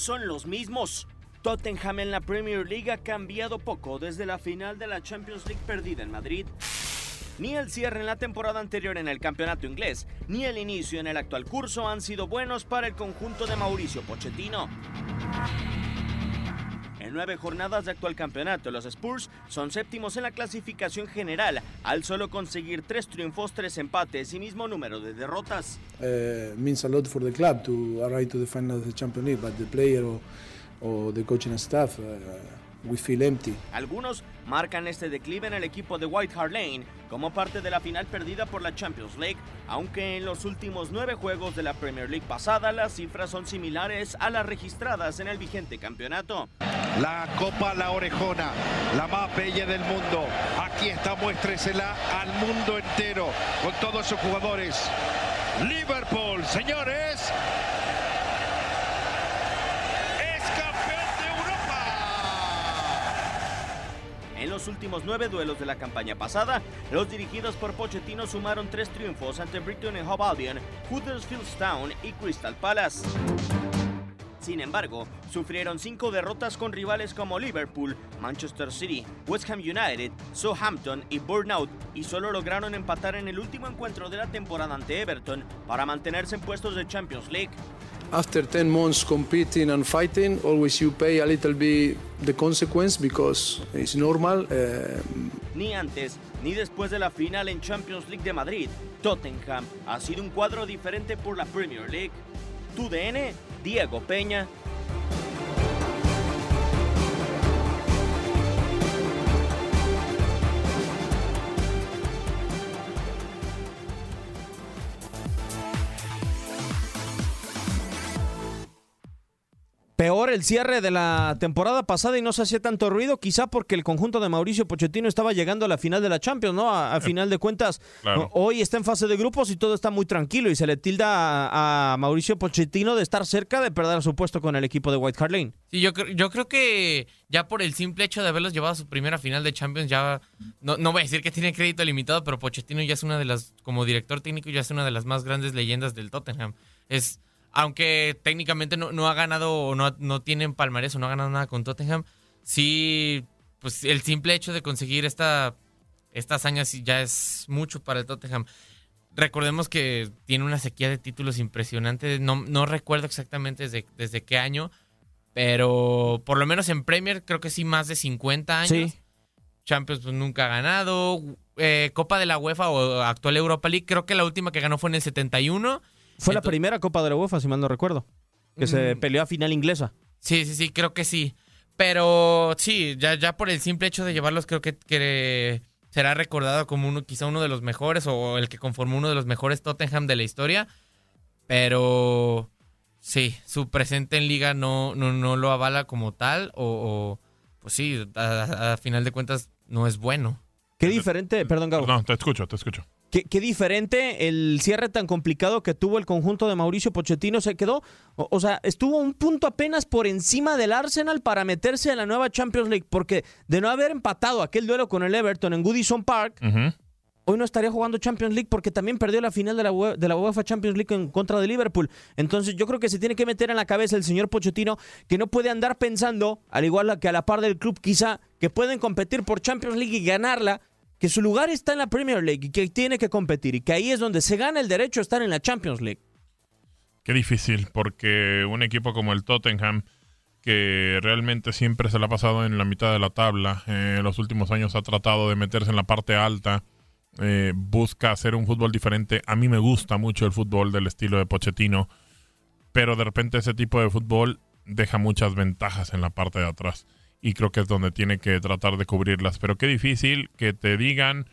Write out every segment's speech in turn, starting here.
Son los mismos. Tottenham en la Premier League ha cambiado poco desde la final de la Champions League perdida en Madrid. Ni el cierre en la temporada anterior en el campeonato inglés, ni el inicio en el actual curso han sido buenos para el conjunto de Mauricio Pochettino. En nueve jornadas de actual campeonato, los Spurs son séptimos en la clasificación general, al solo conseguir tres triunfos, tres empates y mismo número de derrotas. uh, means a lot for the club to arrive to the final of the Champions League, but the player or, or the coaching staff, uh, we feel empty. Algunos marcan este declive en el equipo de White Hart Lane como parte de la final perdida por la Champions League, aunque en los últimos nueve juegos de la Premier League pasada las cifras son similares a las registradas en el vigente campeonato. La Copa La Orejona, la más bella del mundo. Aquí está, muéstresela al mundo entero con todos sus jugadores. Liverpool, señores. En los últimos nueve duelos de la campaña pasada, los dirigidos por Pochettino sumaron tres triunfos ante Brighton Hove Albion, Huddersfield Town y Crystal Palace. Sin embargo, sufrieron cinco derrotas con rivales como Liverpool, Manchester City, West Ham United, Southampton y Burnout y solo lograron empatar en el último encuentro de la temporada ante Everton para mantenerse en puestos de Champions League. After 10 months competing and fighting, always you pay a little bit the consequence because it's normal. Uh, Ni antes ni después de la final en Champions League de Madrid, Tottenham ha sido un cuadro diferente por la Premier League. Tu DN, Diego Peña. Peor el cierre de la temporada pasada y no se hacía tanto ruido, quizá porque el conjunto de Mauricio Pochettino estaba llegando a la final de la Champions, ¿no? A, a final de cuentas, claro. hoy está en fase de grupos y todo está muy tranquilo y se le tilda a, a Mauricio Pochettino de estar cerca de perder su puesto con el equipo de White Hart Lane. Sí, yo, yo creo que ya por el simple hecho de haberlos llevado a su primera final de Champions, ya no, no voy a decir que tiene crédito limitado, pero Pochettino ya es una de las, como director técnico, ya es una de las más grandes leyendas del Tottenham. Es, aunque técnicamente no, no ha ganado o no, no tiene en palmarés o no ha ganado nada con Tottenham, sí, pues el simple hecho de conseguir esta, esta hazaña sí ya es mucho para el Tottenham. Recordemos que tiene una sequía de títulos impresionante. No, no recuerdo exactamente desde, desde qué año, pero por lo menos en Premier creo que sí más de 50 años. Sí. Champions pues, nunca ha ganado. Eh, Copa de la UEFA o actual Europa League, creo que la última que ganó fue en el 71. Fue la primera Copa de la UEFA, si mal no recuerdo, que se Mm. peleó a final inglesa. Sí, sí, sí, creo que sí. Pero sí, ya, ya por el simple hecho de llevarlos, creo que, que será recordado como uno, quizá uno de los mejores o el que conformó uno de los mejores Tottenham de la historia. Pero sí, su presente en liga no, no, no lo avala como tal. O, o, pues sí, a, a final de cuentas no es bueno. Qué diferente, perdón, Gabo. No, te escucho, te escucho. Qué, qué diferente el cierre tan complicado que tuvo el conjunto de Mauricio Pochettino. Se quedó, o, o sea, estuvo un punto apenas por encima del Arsenal para meterse en la nueva Champions League. Porque de no haber empatado aquel duelo con el Everton en Goodison Park, hoy no estaría jugando Champions League porque también perdió la final de la, UE de la UEFA Champions League en contra de Liverpool. Entonces yo creo que se tiene que meter en la cabeza el señor Pochettino que no puede andar pensando, al igual que a la par del club quizá, que pueden competir por Champions League y ganarla, que su lugar está en la Premier League y que tiene que competir y que ahí es donde se gana el derecho a estar en la Champions League. Qué difícil, porque un equipo como el Tottenham, que realmente siempre se le ha pasado en la mitad de la tabla, eh, en los últimos años ha tratado de meterse en la parte alta, eh, busca hacer un fútbol diferente. A mí me gusta mucho el fútbol del estilo de Pochettino, pero de repente ese tipo de fútbol deja muchas ventajas en la parte de atrás. Y creo que es donde tiene que tratar de cubrirlas. Pero qué difícil que te digan,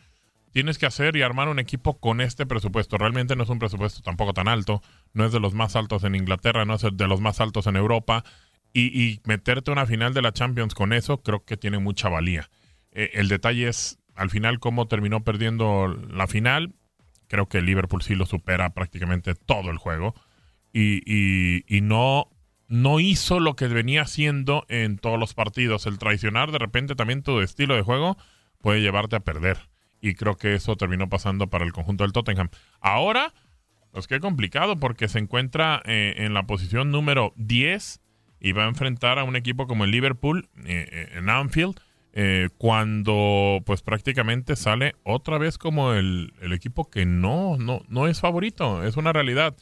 tienes que hacer y armar un equipo con este presupuesto. Realmente no es un presupuesto tampoco tan alto, no es de los más altos en Inglaterra, no es de los más altos en Europa. Y, meterte a una final de la Champions con eso creo que tiene mucha valía. Eh, el detalle es al final cómo terminó perdiendo la final. Creo que Liverpool sí lo supera prácticamente todo el juego. Y no no hizo lo que venía haciendo en todos los partidos. El traicionar de repente también tu estilo de juego puede llevarte a perder. Y creo que eso terminó pasando para el conjunto del Tottenham. Ahora, pues qué complicado porque se encuentra eh, en la posición número 10 y va a enfrentar a un equipo como el Liverpool eh, eh, en Anfield. cuando pues prácticamente sale otra vez como el, el equipo que no, no, no es favorito, es una realidad.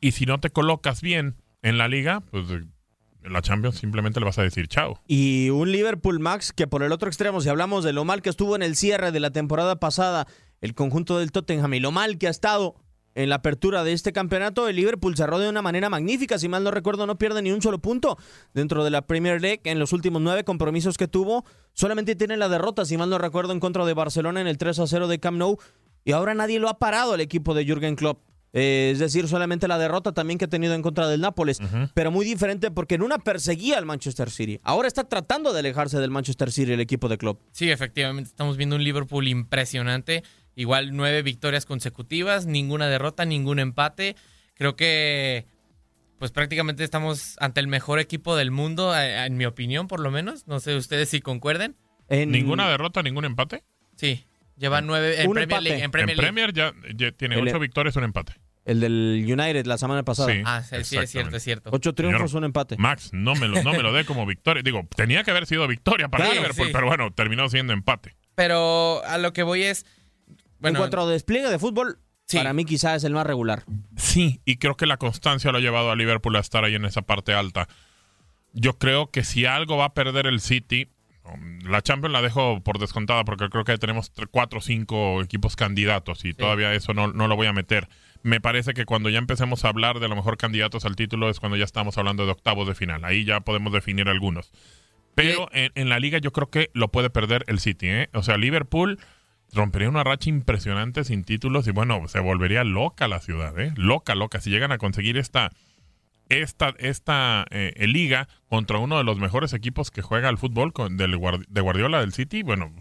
Y si no te colocas bien, en la liga, pues en la Champions simplemente le vas a decir chao. Y un Liverpool Max que por el otro extremo, si hablamos de lo mal que estuvo en el cierre de la temporada pasada, el conjunto del Tottenham y lo mal que ha estado en la apertura de este campeonato, el Liverpool cerró de una manera magnífica. Si mal no recuerdo, no pierde ni un solo punto dentro de la Premier League en los últimos nueve compromisos que tuvo. Solamente tiene la derrota, si mal no recuerdo, en contra de Barcelona en el 3 a 0 de Camp Nou. Y ahora nadie lo ha parado el equipo de Jürgen Klopp. Eh, es decir, solamente la derrota también que ha tenido en contra del Nápoles, pero muy diferente porque en una perseguía al Manchester City. Ahora está tratando de alejarse del Manchester City el equipo de club. Sí, efectivamente, estamos viendo un Liverpool impresionante. Igual nueve victorias consecutivas, ninguna derrota, ningún empate. Creo que pues prácticamente estamos ante el mejor equipo del mundo, en mi opinión, por lo menos. No sé ustedes si concuerden. ¿Ninguna derrota, ningún empate? Sí. Lleva nueve en Premier League. En Premier, ya, tiene ocho victorias, un empate. El del United la semana pasada. Sí, ah, sí, es cierto, es cierto. Ocho triunfos, un empate. Max, no me, lo, no me lo dé como victoria. Digo, tenía que haber sido victoria para Liverpool, pero bueno, terminó siendo empate. Pero a lo que voy es. Bueno, en cuanto a despliegue de fútbol, para mí quizás es el más regular. Sí, y creo que la constancia lo ha llevado a Liverpool a estar ahí en esa parte alta. Yo creo que si algo va a perder el City, la Champions la dejo por descontada porque creo que tenemos cuatro o cinco equipos candidatos y todavía eso no, no, lo voy a meter. Me parece que cuando ya empecemos a hablar de a lo mejor candidatos al título es cuando ya estamos hablando de octavos de final. Ahí ya podemos definir algunos. Pero en, la liga yo creo que lo puede perder el City. ¿eh? O sea, Liverpool rompería una racha impresionante sin títulos y bueno, se volvería loca la ciudad. ¿eh? Loca, loca. Si llegan a conseguir esta esta, esta eh, liga contra uno de los mejores equipos que juega al fútbol con, del, de Guardiola del City, bueno,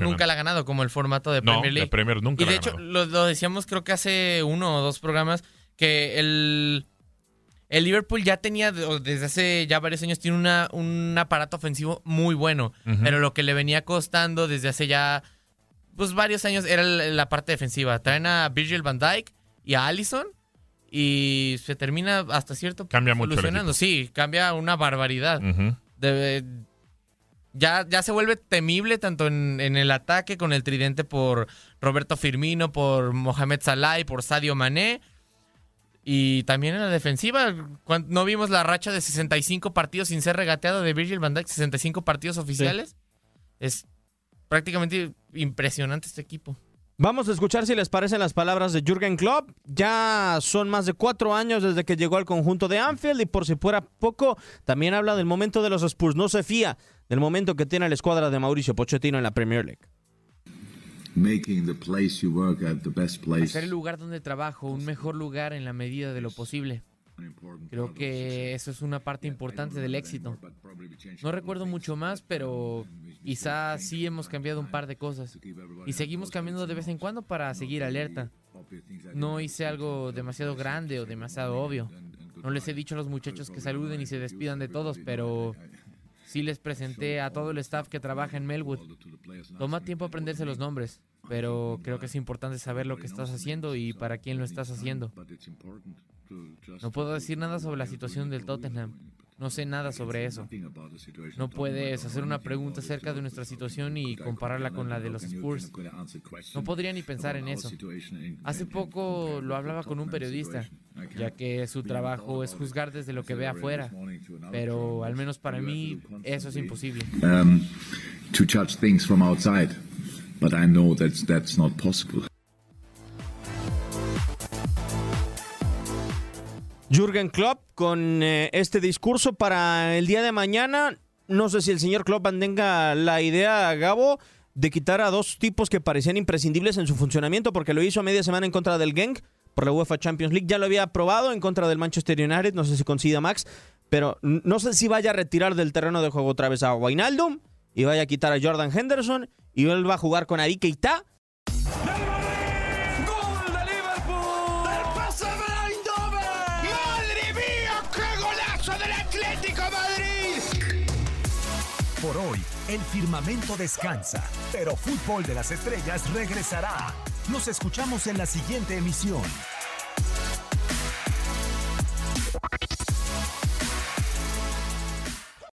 nunca la ha ganado como el formato de Premier League. De Premier nunca y de hecho, lo, decíamos creo que hace uno o dos programas, que el, el Liverpool ya tenía, desde hace ya varios años, tiene una, un aparato ofensivo muy bueno, pero lo que le venía costando desde hace ya pues varios años era la parte defensiva. Traen a Virgil van Dijk y a Allison y se termina hasta cierto cambia mucho Sí, cambia una barbaridad. Ya, ya se vuelve temible tanto en, el ataque con el tridente por Roberto Firmino, por Mohamed Salah y por Sadio Mané. Y también en la defensiva, no vimos la racha de 65 partidos sin ser regateado de Virgil van Dijk, 65 partidos oficiales. Es prácticamente impresionante este equipo. Vamos a escuchar si les parecen las palabras de Jürgen Klopp. Ya son más de cuatro años desde que llegó al conjunto de Anfield y por si fuera poco, también habla del momento de los Spurs. No se fía del momento que tiene la escuadra de Mauricio Pochettino en la Premier League. Hacer el lugar donde trabajo un mejor lugar en la medida de lo posible. Creo que eso es una parte importante del éxito. No recuerdo mucho más, pero quizá sí hemos cambiado un par de cosas. Y seguimos cambiando de vez en cuando para seguir alerta. No hice algo demasiado grande o demasiado obvio. No les he dicho a los muchachos que saluden y se despidan de todos, pero sí les presenté a todo el staff que trabaja en Melwood. Toma tiempo aprenderse los nombres, pero creo que es importante saber lo que estás haciendo y para quién lo estás haciendo. No puedo decir nada sobre la situación del Tottenham. No sé nada sobre eso. No puedes hacer una pregunta acerca de nuestra situación y compararla con la de los Spurs. No podría ni pensar en eso. Hace poco lo hablaba con un periodista, ya que su trabajo es juzgar desde lo que ve afuera. Pero al menos para mí eso es imposible. But I know that's that's not possible. Jürgen Klopp con eh, este discurso para el día de mañana. no sé si el señor Klopp mantenga la idea, Gabo, de quitar a dos tipos que parecían imprescindibles en su funcionamiento, porque lo hizo a media semana en contra del Genk por la UEFA Champions League. Ya lo había probado en contra del Manchester United, no sé si coincida Max, pero no sé si vaya a retirar del terreno de juego otra vez a Wijnaldum y vaya a quitar a Jordan Henderson y él va a jugar con Ari Keita. ¡Gol de Liverpool! ¡Del PSV Eindhoven! ¡Madre mía, qué golazo del Atlético Madrid! Por hoy, el firmamento descansa, pero Fútbol de las Estrellas regresará. Nos escuchamos en la siguiente emisión.